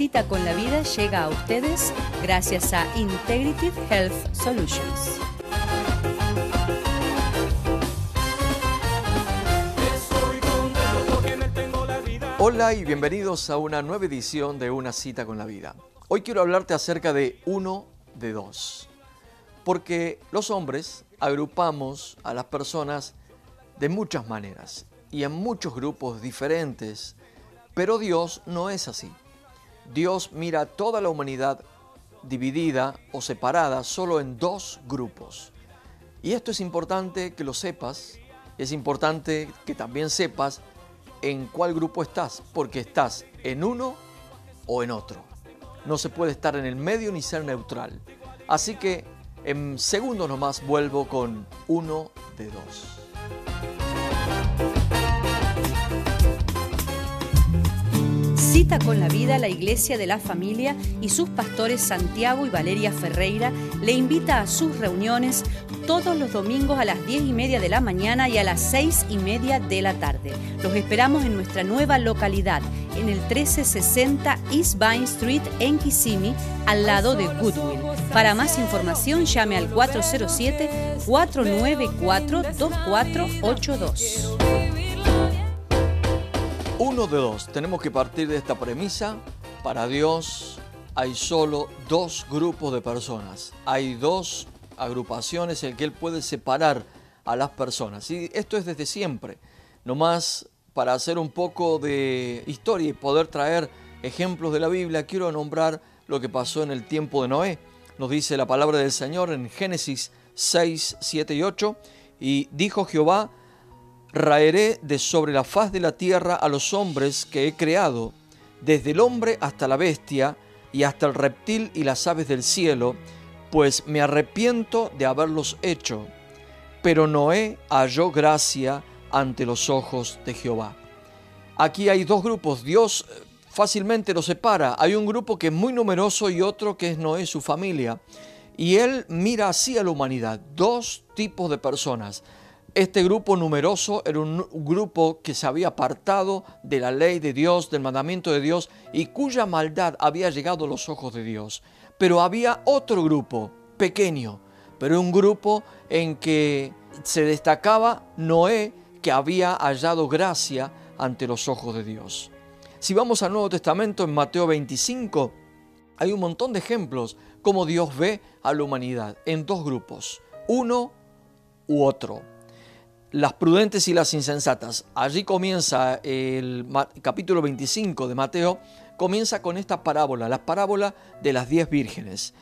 Cita con la vida llega a ustedes gracias a Integrative Health Solutions. Hola y bienvenidos a una nueva edición de Una cita con la vida. Hoy quiero hablarte acerca de uno de dos. Porque los hombres agrupamos a las personas de muchas maneras y en muchos grupos diferentes, pero Dios no es así. Dios mira a toda la humanidad dividida o separada solo en dos grupos. Y esto es importante que lo sepas, es importante que también sepas en cuál grupo estás, porque estás en uno o en otro. No se puede estar en el medio ni ser neutral. Así que en segundos nomás vuelvo con uno de dos. Con la vida la Iglesia de la Familia y sus pastores Santiago y Valeria Ferreira le invita a sus reuniones todos los domingos a las 10 y media de la mañana y a las 6 y media de la tarde. Los esperamos en nuestra nueva localidad, en el 1360 East Vine Street en Kissimmee, al lado de Goodwill. Para más información llame al 407-494-2482. Uno de dos, tenemos que partir de esta premisa. Para Dios hay solo dos grupos de personas. Hay dos agrupaciones en que Él puede separar a las personas. Y esto es desde siempre. Nomás para hacer un poco de historia y poder traer ejemplos de la Biblia, quiero nombrar lo que pasó en el tiempo de Noé. Nos dice la palabra del Señor en Génesis 6, 7 y 8. Y dijo Jehová, raeré de sobre la faz de la tierra a los hombres que he creado, desde el hombre hasta la bestia, y hasta el reptil y las aves del cielo, pues me arrepiento de haberlos hecho. Pero Noé halló gracia ante los ojos de Jehová. Aquí hay dos grupos, Dios eh, fácilmente los separa. Hay un grupo que es muy numeroso y otro que es Noé, su familia. Y él mira así a la humanidad, dos tipos de personas este grupo numeroso era un grupo que se había apartado de la ley de Dios, del mandamiento de Dios y cuya maldad había llegado a los ojos de Dios. Pero había otro grupo, pequeño, pero un grupo en que se destacaba Noé, que había hallado gracia ante los ojos de Dios. Si vamos al Nuevo Testamento, en Mateo 25, hay un montón de ejemplos como Dios ve a la humanidad en dos grupos, uno u otro las prudentes y las insensatas. Allí comienza el capítulo 25 de Mateo, comienza con esta parábola, la parábola de las diez vírgenes.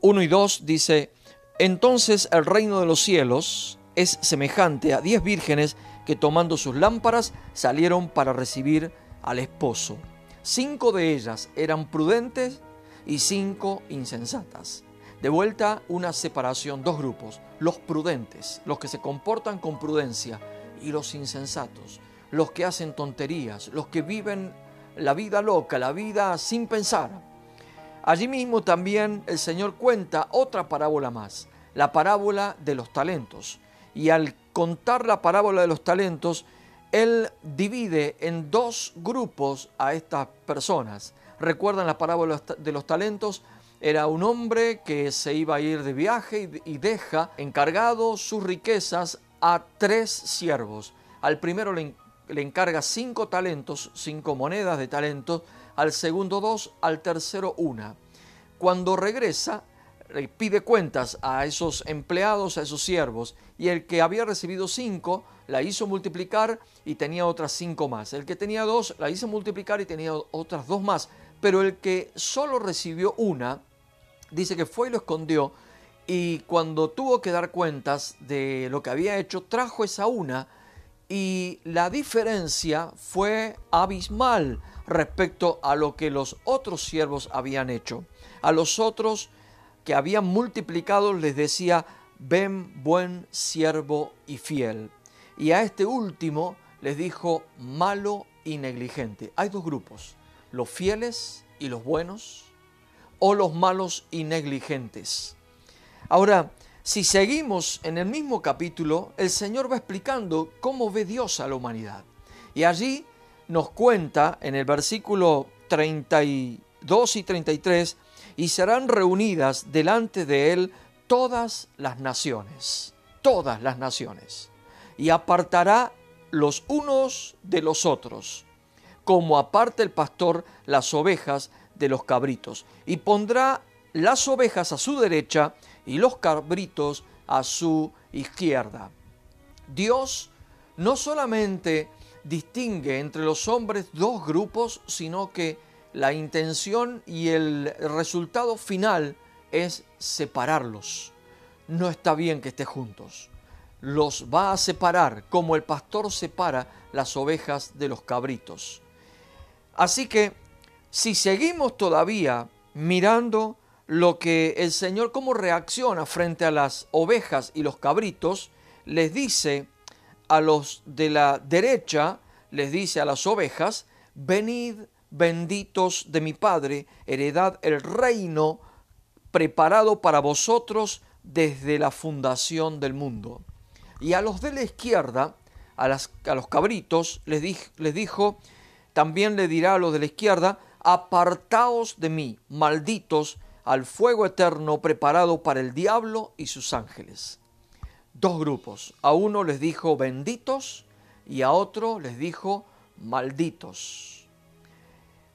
1 y 2 dice, entonces el reino de los cielos es semejante a diez vírgenes que tomando sus lámparas salieron para recibir al esposo. Cinco de ellas eran prudentes y cinco insensatas. De vuelta una separación, dos grupos, los prudentes, los que se comportan con prudencia, y los insensatos, los que hacen tonterías, los que viven la vida loca, la vida sin pensar. Allí mismo también el Señor cuenta otra parábola más, la parábola de los talentos. Y al contar la parábola de los talentos, Él divide en dos grupos a estas personas. ¿Recuerdan la parábola de los talentos? Era un hombre que se iba a ir de viaje y deja encargado sus riquezas a tres siervos. Al primero le, encarga cinco talentos, cinco monedas de talentos, al segundo dos, al tercero una. Cuando regresa, le pide cuentas a esos empleados, a esos siervos, y el que había recibido cinco la hizo multiplicar y tenía otras cinco más. El que tenía dos la hizo multiplicar y tenía otras dos más pero el que solo recibió una, dice que fue y lo escondió y cuando tuvo que dar cuentas de lo que había hecho, trajo esa una y la diferencia fue abismal respecto a lo que los otros siervos habían hecho. A los otros que habían multiplicado les decía, ven buen siervo y fiel. Y a este último les dijo, malo y negligente. Hay dos grupos los fieles y los buenos o los malos y negligentes. Ahora, si seguimos en el mismo capítulo, el Señor va explicando cómo ve Dios a la humanidad. Y allí nos cuenta en el versículo 30 y 2 y 33, y serán reunidas delante de él todas las naciones, todas las naciones, y apartará los unos de los otros, como aparta el pastor las ovejas de los cabritos, y pondrá las ovejas a su derecha y los cabritos a su izquierda. Dios no solamente distingue entre los hombres dos grupos, sino que la intención y el resultado final es separarlos. No está bien que estén juntos. Los va a separar como el pastor separa las ovejas de los cabritos. Así que si seguimos todavía mirando lo que el Señor, cómo reacciona frente a las ovejas y los cabritos, les dice a los de la derecha, les dice a las ovejas, venid benditos de mi Padre, heredad el reino preparado para vosotros desde la fundación del mundo. Y a los de la izquierda, a, los cabritos, les dijo, también le dirá a los de la izquierda, apartaos de mí, malditos, al fuego eterno preparado para el diablo y sus ángeles. Dos grupos. A uno les dijo benditos y a otro les dijo malditos.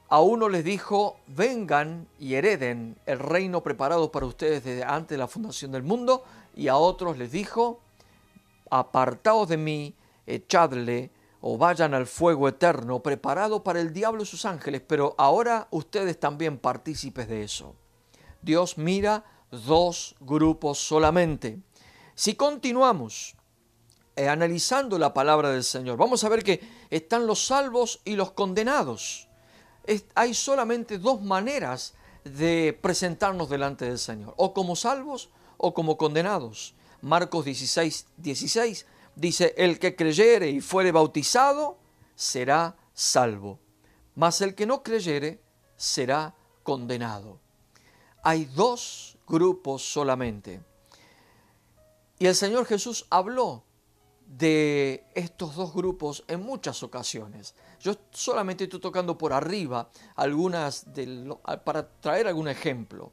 A uno les dijo vengan y hereden el reino preparado para ustedes desde antes de la fundación del mundo y a otros les dijo apartaos de mí, echadle o vayan al fuego eterno preparado para el diablo y sus ángeles, pero ahora ustedes también partícipes de eso. Dios mira dos grupos solamente. Si continuamos eh, analizando la palabra del Señor, vamos a ver que están los salvos y los condenados. hay solamente dos maneras de presentarnos delante del Señor, o como salvos o como condenados. Marcos 16, 16 dice, el que creyere y fuere bautizado será salvo, mas el que no creyere será condenado hay dos grupos solamente. Y el Señor Jesús habló de estos dos grupos en muchas ocasiones. Yo solamente estoy tocando por arriba algunas para traer algún ejemplo.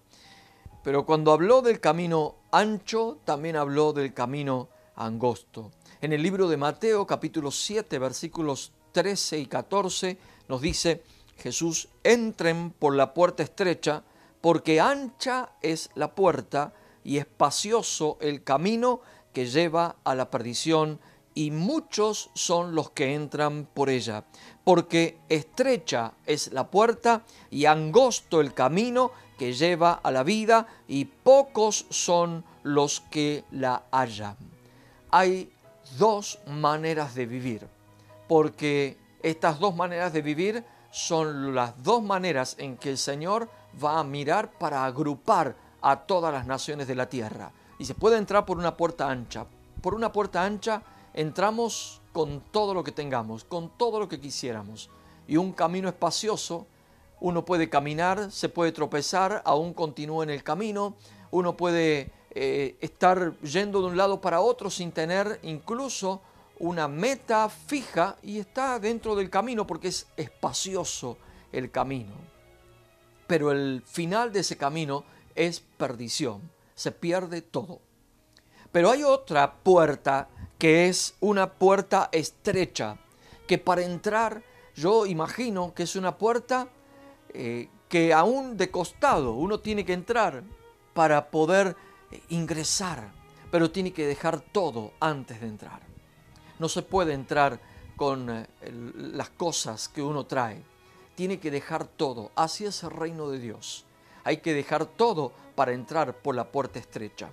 Pero cuando habló del camino ancho, también habló del camino angosto. En el libro de Mateo capítulo 7 versículos 13 y 14 nos dice, Jesús, entren por la puerta estrecha, porque ancha es la puerta y espacioso el camino que lleva a la perdición, y muchos son los que entran por ella, porque estrecha es la puerta y angosto el camino que lleva a la vida, y pocos son los que la hallan. Hay dos maneras de vivir, porque estas dos maneras de vivir son las dos maneras en que el Señor va a mirar para agrupar a todas las naciones de la tierra. Y se puede entrar por una puerta ancha. Por una puerta ancha entramos con todo lo que tengamos, con todo lo que quisiéramos. Y un camino espacioso, uno puede caminar, se puede tropezar, aún continúa en el camino, uno puede eh, estar yendo de un lado para otro sin tener incluso una meta fija y está dentro del camino porque es espacioso el camino pero el final de ese camino es perdición, se pierde todo. Pero hay otra puerta que es una puerta estrecha, que para entrar yo imagino que es una puerta eh, que aún de costado uno tiene que entrar para poder ingresar, pero tiene que dejar todo antes de entrar. No se puede entrar con eh, las cosas que uno trae tiene que dejar todo. Así es el reino de Dios. Hay que dejar todo para entrar por la puerta estrecha.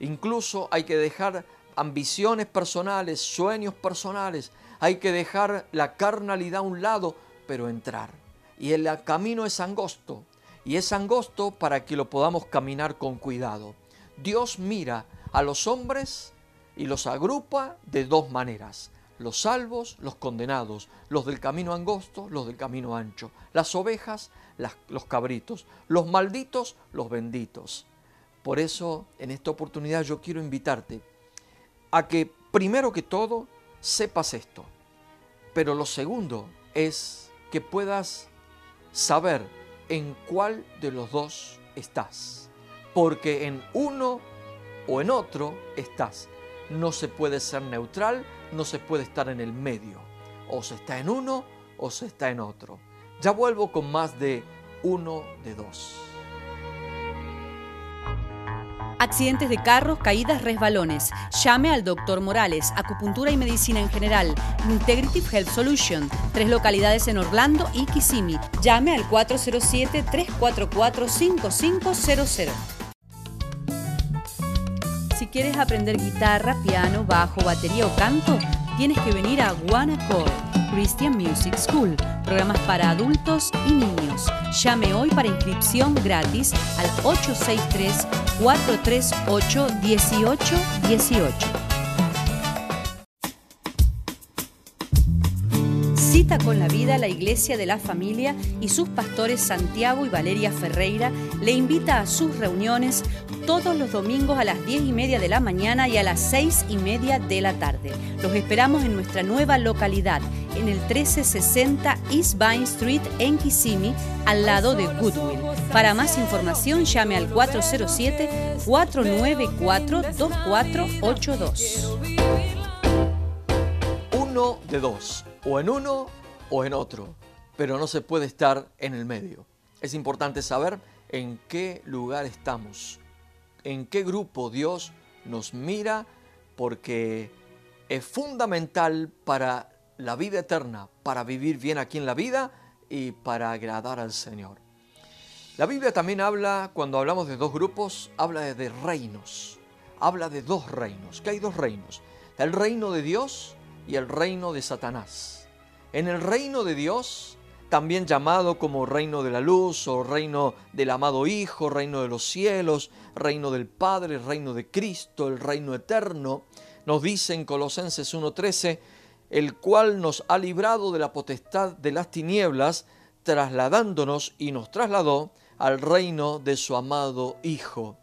Incluso hay que dejar ambiciones personales, sueños personales. Hay que dejar la carnalidad a un lado, pero entrar. Y el camino es angosto. Y es angosto para que lo podamos caminar con cuidado. Dios mira a los hombres y los agrupa de dos maneras los salvos, los condenados, los del camino angosto, los del camino ancho, las ovejas, los cabritos, los malditos, los benditos. Por eso, en esta oportunidad yo quiero invitarte a que, primero que todo, sepas esto. Pero lo segundo es que puedas saber en cuál de los dos estás. Porque en uno o en otro estás. No se puede ser neutral, no se puede estar en el medio. O se está en uno o se está en otro. Ya vuelvo con más de uno de dos. Accidentes de carros, caídas, resbalones. Llame al doctor Morales, acupuntura y medicina en general. Integrative Health Solution, tres localidades en Orlando y Kissimmee. Llame al 407-344-5500. Quieres aprender guitarra, piano, bajo, batería o canto, tienes que venir a Accord Christian Music School, programas para adultos y niños. Llame hoy para inscripción gratis al 863-438-1818. Cita con la vida la Iglesia de la Familia y sus pastores Santiago y Valeria Ferreira le invita a sus reuniones todos los domingos a las 10 y media de la mañana y a las 6 y media de la tarde. Los esperamos en nuestra nueva localidad, en el 1360 East Vine Street en Kissimmee, al lado de Goodwill. Para más información llame al 407-494-2482. Uno de dos, o en uno o en otro, pero no se puede estar en el medio. Es importante saber en qué lugar estamos en qué grupo Dios nos mira porque es fundamental para la vida eterna, para vivir bien aquí en la vida y para agradar al Señor. La Biblia también habla, cuando hablamos de dos grupos, habla de reinos, habla de dos reinos, que hay dos reinos, el reino de Dios y el reino de Satanás. En el reino de Dios también llamado como reino de la luz o reino del amado Hijo, reino de los cielos, reino del Padre, reino de Cristo, el reino eterno. Nos dice en Colosenses 1.13, el cual nos ha librado de la potestad de las tinieblas, trasladándonos y nos trasladó al reino de su amado Hijo.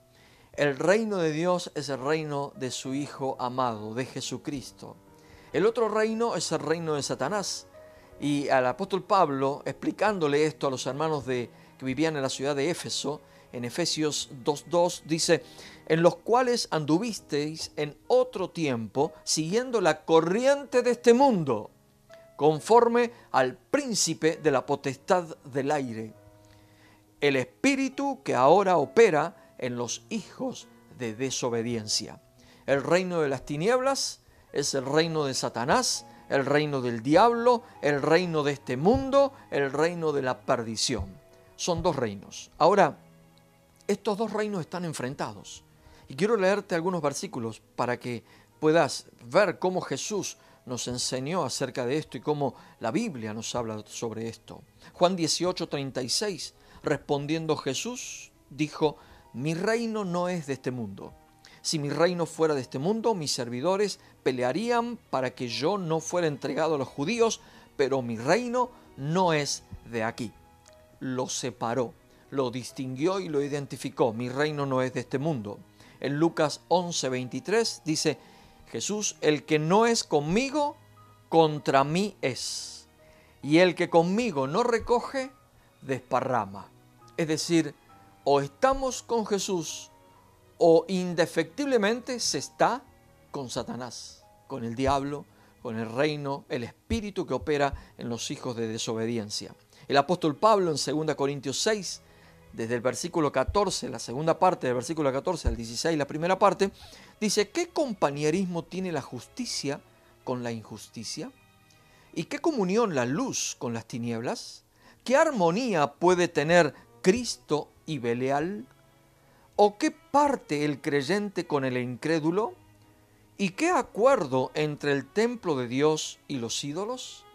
El reino de Dios es el reino de su Hijo amado, de Jesucristo. El otro reino es el reino de Satanás y al apóstol Pablo, explicándole esto a los hermanos de, que vivían en la ciudad de Éfeso, en Efesios 2.2 dice, en los cuales anduvisteis en otro tiempo, siguiendo la corriente de este mundo, conforme al príncipe de la potestad del aire, el espíritu que ahora opera en los hijos de desobediencia. El reino de las tinieblas es el reino de Satanás, el reino del diablo, el reino de este mundo, el reino de la perdición. Son dos reinos. Ahora, estos dos reinos están enfrentados. Y quiero leerte algunos versículos para que puedas ver cómo Jesús nos enseñó acerca de esto y cómo la Biblia nos habla sobre esto. Juan 18, 36, respondiendo Jesús, dijo, mi reino no es de este mundo. Si mi reino fuera de este mundo, mis servidores pelearían para que yo no fuera entregado a los judíos, pero mi reino no es de aquí. Lo separó, lo distinguió y lo identificó. Mi reino no es de este mundo. En Lucas 11:23 dice, Jesús, el que no es conmigo, contra mí es. Y el que conmigo no recoge, desparrama. Es decir, o estamos con Jesús o indefectiblemente se está con Satanás, con el diablo, con el reino, el espíritu que opera en los hijos de desobediencia. El apóstol Pablo en 2 Corintios 6, desde el versículo 14, la segunda parte del versículo 14 al 16, la primera parte, dice, ¿qué compañerismo tiene la justicia con la injusticia? ¿Y qué comunión la luz con las tinieblas? ¿Qué armonía puede tener Cristo y Belial? ¿O qué parte el creyente con el incrédulo? ¿Y qué acuerdo entre el templo de Dios y los ídolos?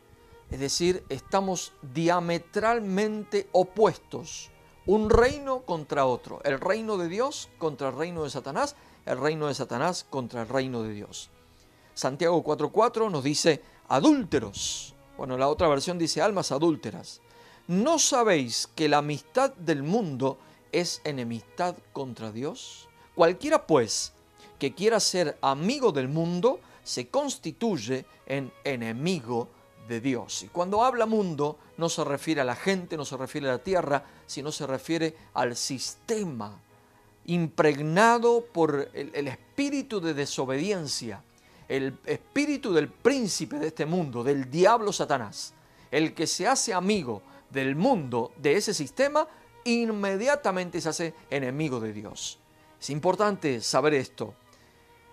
Es decir, estamos diametralmente opuestos, un reino contra otro, el reino de Dios contra el reino de Satanás, el reino de Satanás contra el reino de Dios. Santiago 4.4 nos dice adúlteros. Bueno, la otra versión dice almas adúlteras. ¿No sabéis que la amistad del mundo es enemistad contra Dios? Cualquiera pues que quiera ser amigo del mundo se constituye en enemigo de Dios. Y cuando habla mundo no se refiere a la gente, no se refiere a la tierra, sino se refiere al sistema impregnado por el, el espíritu de desobediencia, el espíritu del príncipe de este mundo, del diablo Satanás, el que se hace amigo del mundo, de ese sistema, inmediatamente se hace enemigo de Dios. Es importante saber esto.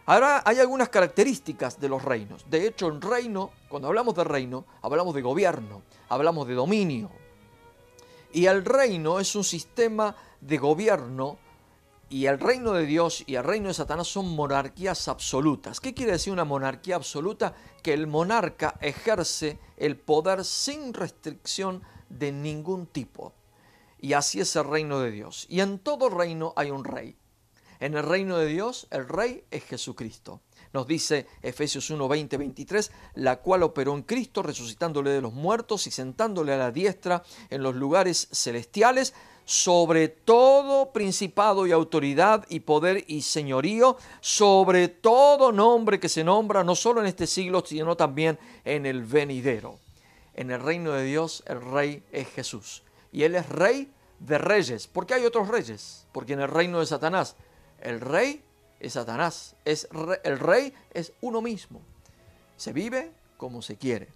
Ahora hay algunas características de los reinos. De hecho, en reino, cuando hablamos de reino, hablamos de gobierno, hablamos de dominio. Y el reino es un sistema de gobierno y el reino de Dios y el reino de Satanás son monarquías absolutas. ¿Qué quiere decir una monarquía absoluta? Que el monarca ejerce el poder sin restricción de ningún tipo. Y así es el reino de Dios. Y en todo reino hay un rey. En el reino de Dios, el rey es Jesucristo. Nos dice Efesios 1, 20, 23, la cual operó en Cristo, resucitándole de los muertos y sentándole a la diestra en los lugares celestiales, sobre todo principado y autoridad y poder y señorío, sobre todo nombre que se nombra, no solo en este siglo, sino también en el venidero. En el reino de Dios, el rey es Jesús. Y Él es rey de reyes. porque hay otros reyes? Porque en el reino de Satanás, el rey es Satanás. El rey es uno mismo. Se vive como se quiere.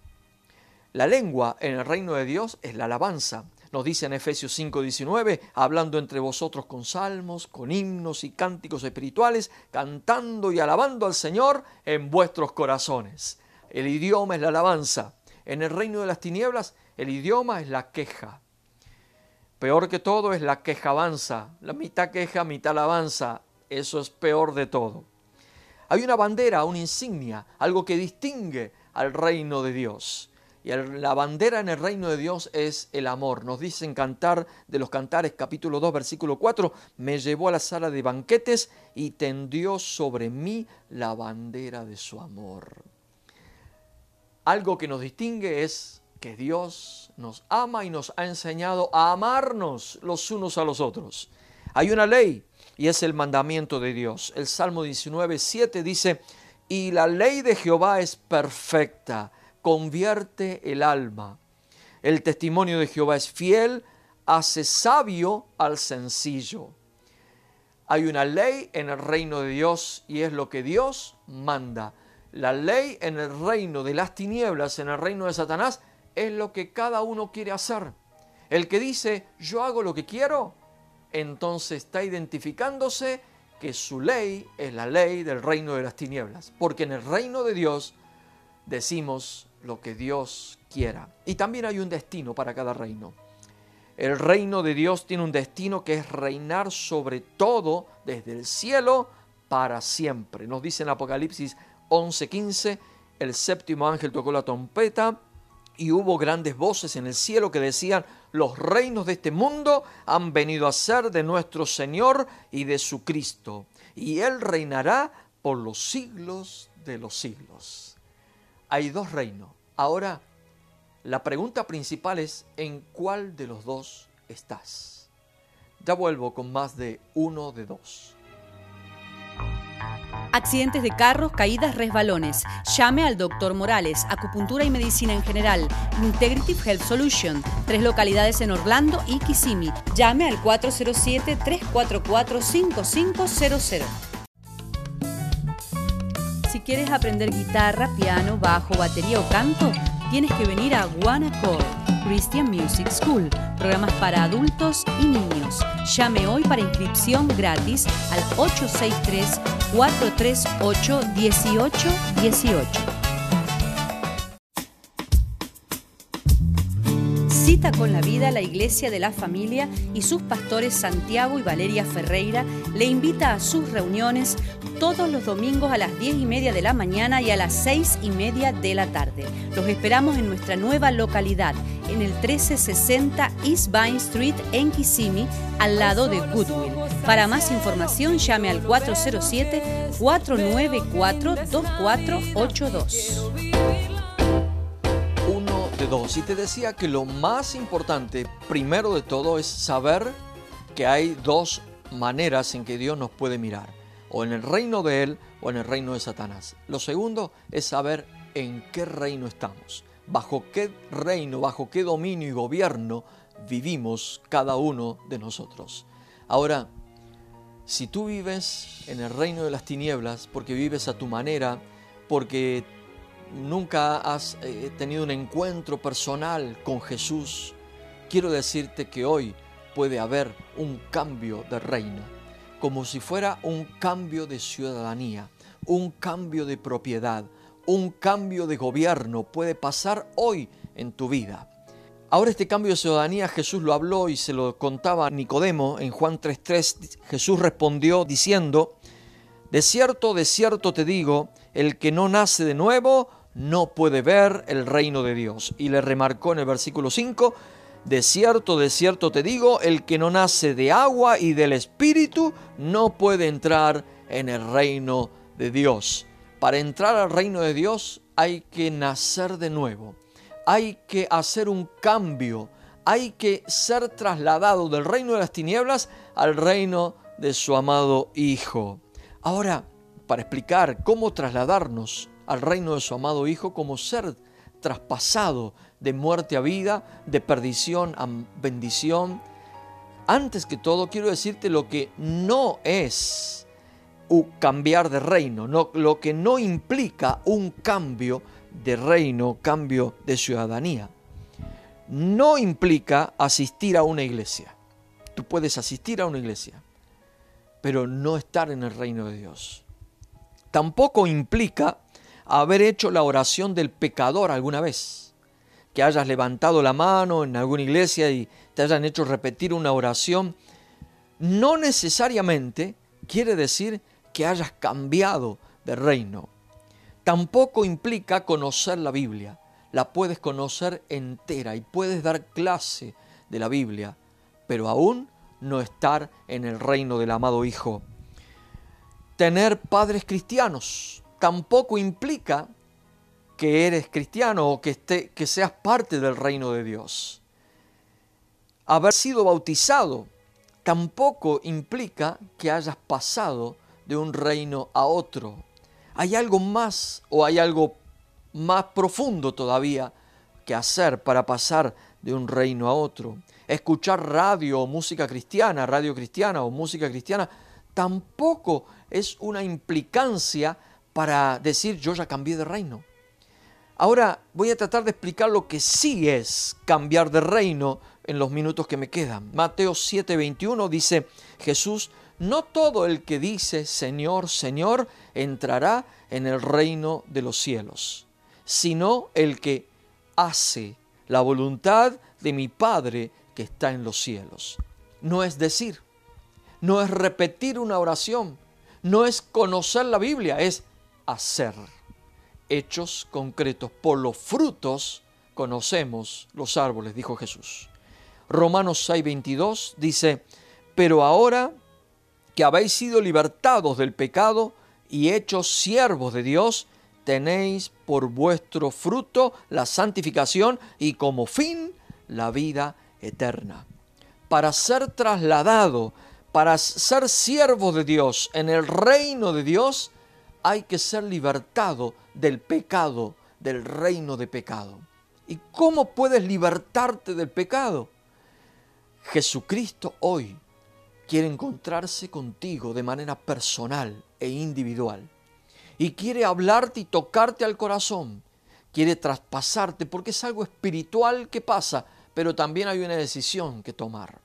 La lengua en el reino de Dios es la alabanza. Nos dice en Efesios 5:19, hablando entre vosotros con salmos, con himnos y cánticos espirituales, cantando y alabando al Señor en vuestros corazones. El idioma es la alabanza. En el reino de las tinieblas, el idioma es la queja. Peor que todo es la quejabanza, la mitad queja, mitad alabanza. Eso es peor de todo. Hay una bandera, una insignia, algo que distingue al reino de Dios. Y la bandera en el reino de Dios es el amor. Nos dicen Cantar de los Cantares, capítulo 2, versículo 4, me llevó a la sala de banquetes y tendió sobre mí la bandera de su amor. Algo que nos distingue es que Dios nos ama y nos ha enseñado a amarnos los unos a los otros. Hay una ley y es el mandamiento de Dios. El Salmo 19, 7 dice, y la ley de Jehová es perfecta, convierte el alma. El testimonio de Jehová es fiel, hace sabio al sencillo. Hay una ley en el reino de Dios y es lo que Dios manda. La ley en el reino de las tinieblas, en el reino de Satanás, es lo que cada uno quiere hacer. El que dice, yo hago lo que quiero, entonces está identificándose que su ley es la ley del reino de las tinieblas. Porque en el reino de Dios decimos lo que Dios quiera. Y también hay un destino para cada reino. El reino de Dios tiene un destino que es reinar sobre todo desde el cielo para siempre. Nos dice en Apocalipsis 11:15, el séptimo ángel tocó la trompeta y hubo grandes voces en el cielo que decían, los reinos de este mundo han venido a ser de nuestro Señor y de su Cristo, y Él reinará por los siglos de los siglos. Hay dos reinos. Ahora, la pregunta principal es, ¿en cuál de los dos estás? Ya vuelvo con más de uno de dos. Accidentes de carros, caídas, resbalones. Llame al doctor Morales, acupuntura y medicina en general. Integrative Health Solution, tres localidades en Orlando y Kissimmee. Llame al 407-344-5500. Si quieres aprender guitarra, piano, bajo, batería o canto, tienes que venir a Accord Christian Music School, programas para adultos y niños. Llame hoy para inscripción gratis al 863-438-1818. Cita con la vida, la Iglesia de la Familia y sus pastores Santiago y Valeria Ferreira le invita a sus reuniones todos los domingos a las 10 y media de la mañana y a las 6 y media de la tarde. Los esperamos en nuestra nueva localidad, en el 1360 East Vine Street en Kissimmee, al lado de Goodwill. Para más información llame al 407-494-2482. Y te decía que lo más importante, primero de todo, es saber que hay dos maneras en que Dios nos puede mirar, o en el reino de Él o en el reino de Satanás. Lo segundo es saber en qué reino estamos. bajo qué reino, bajo qué dominio y gobierno vivimos cada uno de nosotros. Ahora, si tú vives en el reino de las tinieblas porque vives a tu manera, porque nunca has eh, tenido un encuentro personal con Jesús, quiero decirte que hoy puede haber un cambio de reino, como si fuera un cambio de ciudadanía, un cambio de propiedad, un cambio de gobierno puede pasar hoy en tu vida. Ahora este cambio de ciudadanía Jesús lo habló y se lo contaba a Nicodemo en Juan 3.3. Jesús respondió diciendo, de cierto, de cierto te digo, el que no nace de nuevo no puede ver el reino de Dios. Y le remarcó en el versículo 5, de cierto, de cierto te digo, el que no nace de agua y del Espíritu no puede entrar en el reino de Dios. Para entrar al reino de Dios hay que nacer de nuevo, hay que hacer un cambio, hay que ser trasladado del reino de las tinieblas al reino de su amado Hijo. Ahora, para explicar cómo trasladarnos al reino de su amado Hijo, como ser traspasado de muerte a vida, de perdición a bendición. Antes que todo, quiero decirte lo que no es cambiar de reino, no, lo que no implica un cambio de reino, cambio de ciudadanía. No implica asistir a una iglesia. Tú puedes asistir a una iglesia, pero no estar en el reino de Dios. Tampoco implica haber hecho la oración del pecador alguna vez, que hayas levantado la mano en alguna iglesia y te hayan hecho repetir una oración, no necesariamente quiere decir que hayas cambiado de reino. Tampoco implica conocer la Biblia. La puedes conocer entera y puedes dar clase de la Biblia, pero aún no estar en el reino del amado Hijo. Tener padres cristianos, tampoco implica que eres cristiano o que, esté, que seas parte del reino de Dios. Haber sido bautizado tampoco implica que hayas pasado de un reino a otro. Hay algo más o hay algo más profundo todavía que hacer para pasar de un reino a otro. Escuchar radio o música cristiana, radio cristiana o música cristiana, tampoco es una implicancia para decir yo ya cambié de reino. Ahora voy a tratar de explicar lo que sí es cambiar de reino en los minutos que me quedan. Mateo 7:21 dice Jesús, no todo el que dice Señor, Señor entrará en el reino de los cielos, sino el que hace la voluntad de mi Padre que está en los cielos. No es decir, no es repetir una oración, no es conocer la Biblia, es hacer. Hechos concretos. Por los frutos conocemos los árboles, dijo Jesús. Romanos 6:22 dice, pero ahora que habéis sido libertados del pecado y hechos siervos de Dios, tenéis por vuestro fruto la santificación y como fin la vida eterna. Para ser trasladado, para ser siervo de Dios en el reino de Dios, hay que ser libertado del pecado, del reino de pecado. ¿Y cómo puedes libertarte del pecado? Jesucristo hoy quiere encontrarse contigo de manera personal e individual. Y quiere hablarte y tocarte al corazón. Quiere traspasarte porque es algo espiritual que pasa, pero también hay una decisión que tomar.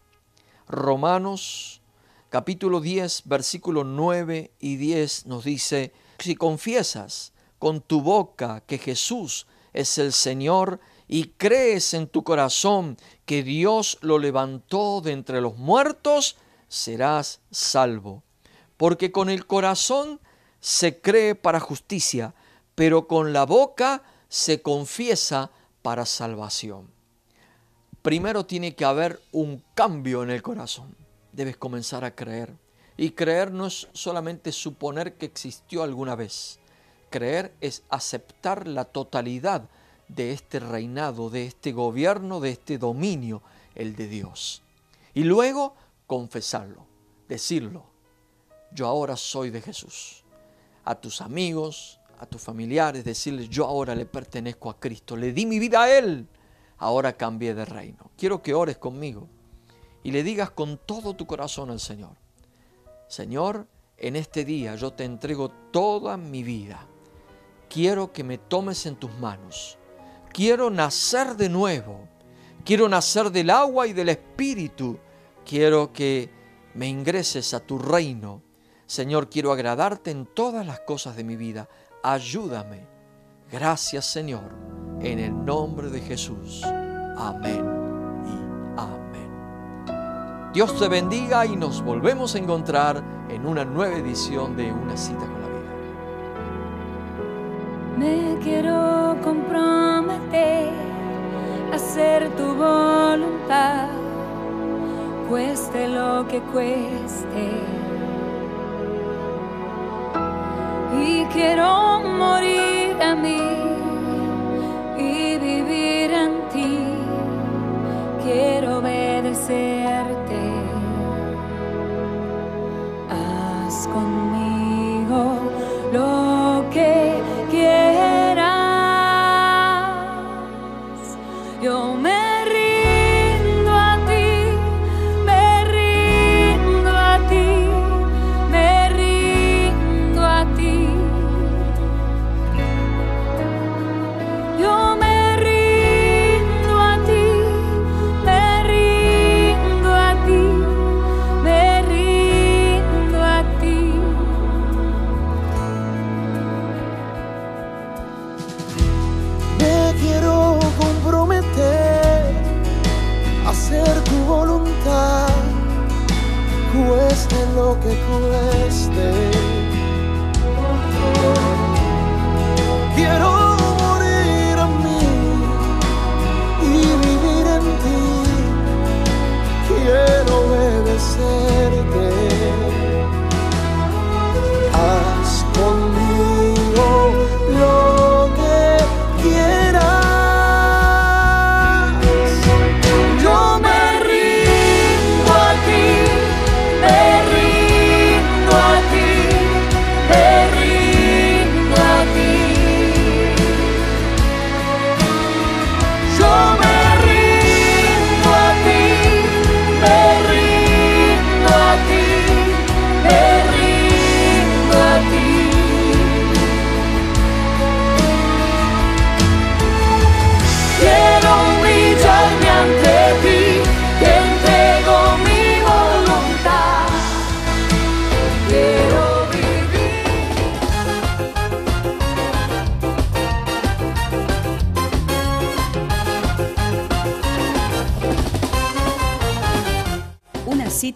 Romanos capítulo 10, versículo 9 y 10 nos dice, si confiesas con tu boca que Jesús es el Señor y crees en tu corazón que Dios lo levantó de entre los muertos, serás salvo. Porque con el corazón se cree para justicia, pero con la boca se confiesa para salvación. Primero tiene que haber un cambio en el corazón. Debes comenzar a creer. Y creer no es solamente suponer que existió alguna vez. Creer es aceptar la totalidad de este reinado, de este gobierno, de este dominio, el de Dios. Y luego confesarlo, decirlo. Yo ahora soy de Jesús. A tus amigos, a tus familiares, decirles, yo ahora le pertenezco a Cristo, le di mi vida a Él, ahora cambié de reino. Quiero que ores conmigo y le digas con todo tu corazón al Señor, Señor, en este día yo te entrego toda mi vida. Quiero que me tomes en tus manos. Quiero nacer de nuevo. Quiero nacer del agua y del espíritu. Quiero que me ingreses a tu reino. Señor, quiero agradarte en todas las cosas de mi vida. Ayúdame. Gracias, Señor, en el nombre de Jesús. Amén. Dios te bendiga y nos volvemos a encontrar en una nueva edición de Una cita con la vida. Me quiero comprometer a hacer tu voluntad, cueste lo que cueste. Y quiero morir a mí y vivir en ti. Quiero obedecerte.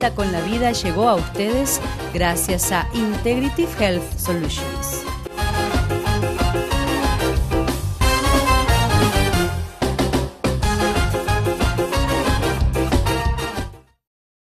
Con la vida llegó a ustedes gracias a Integrative Health Solutions.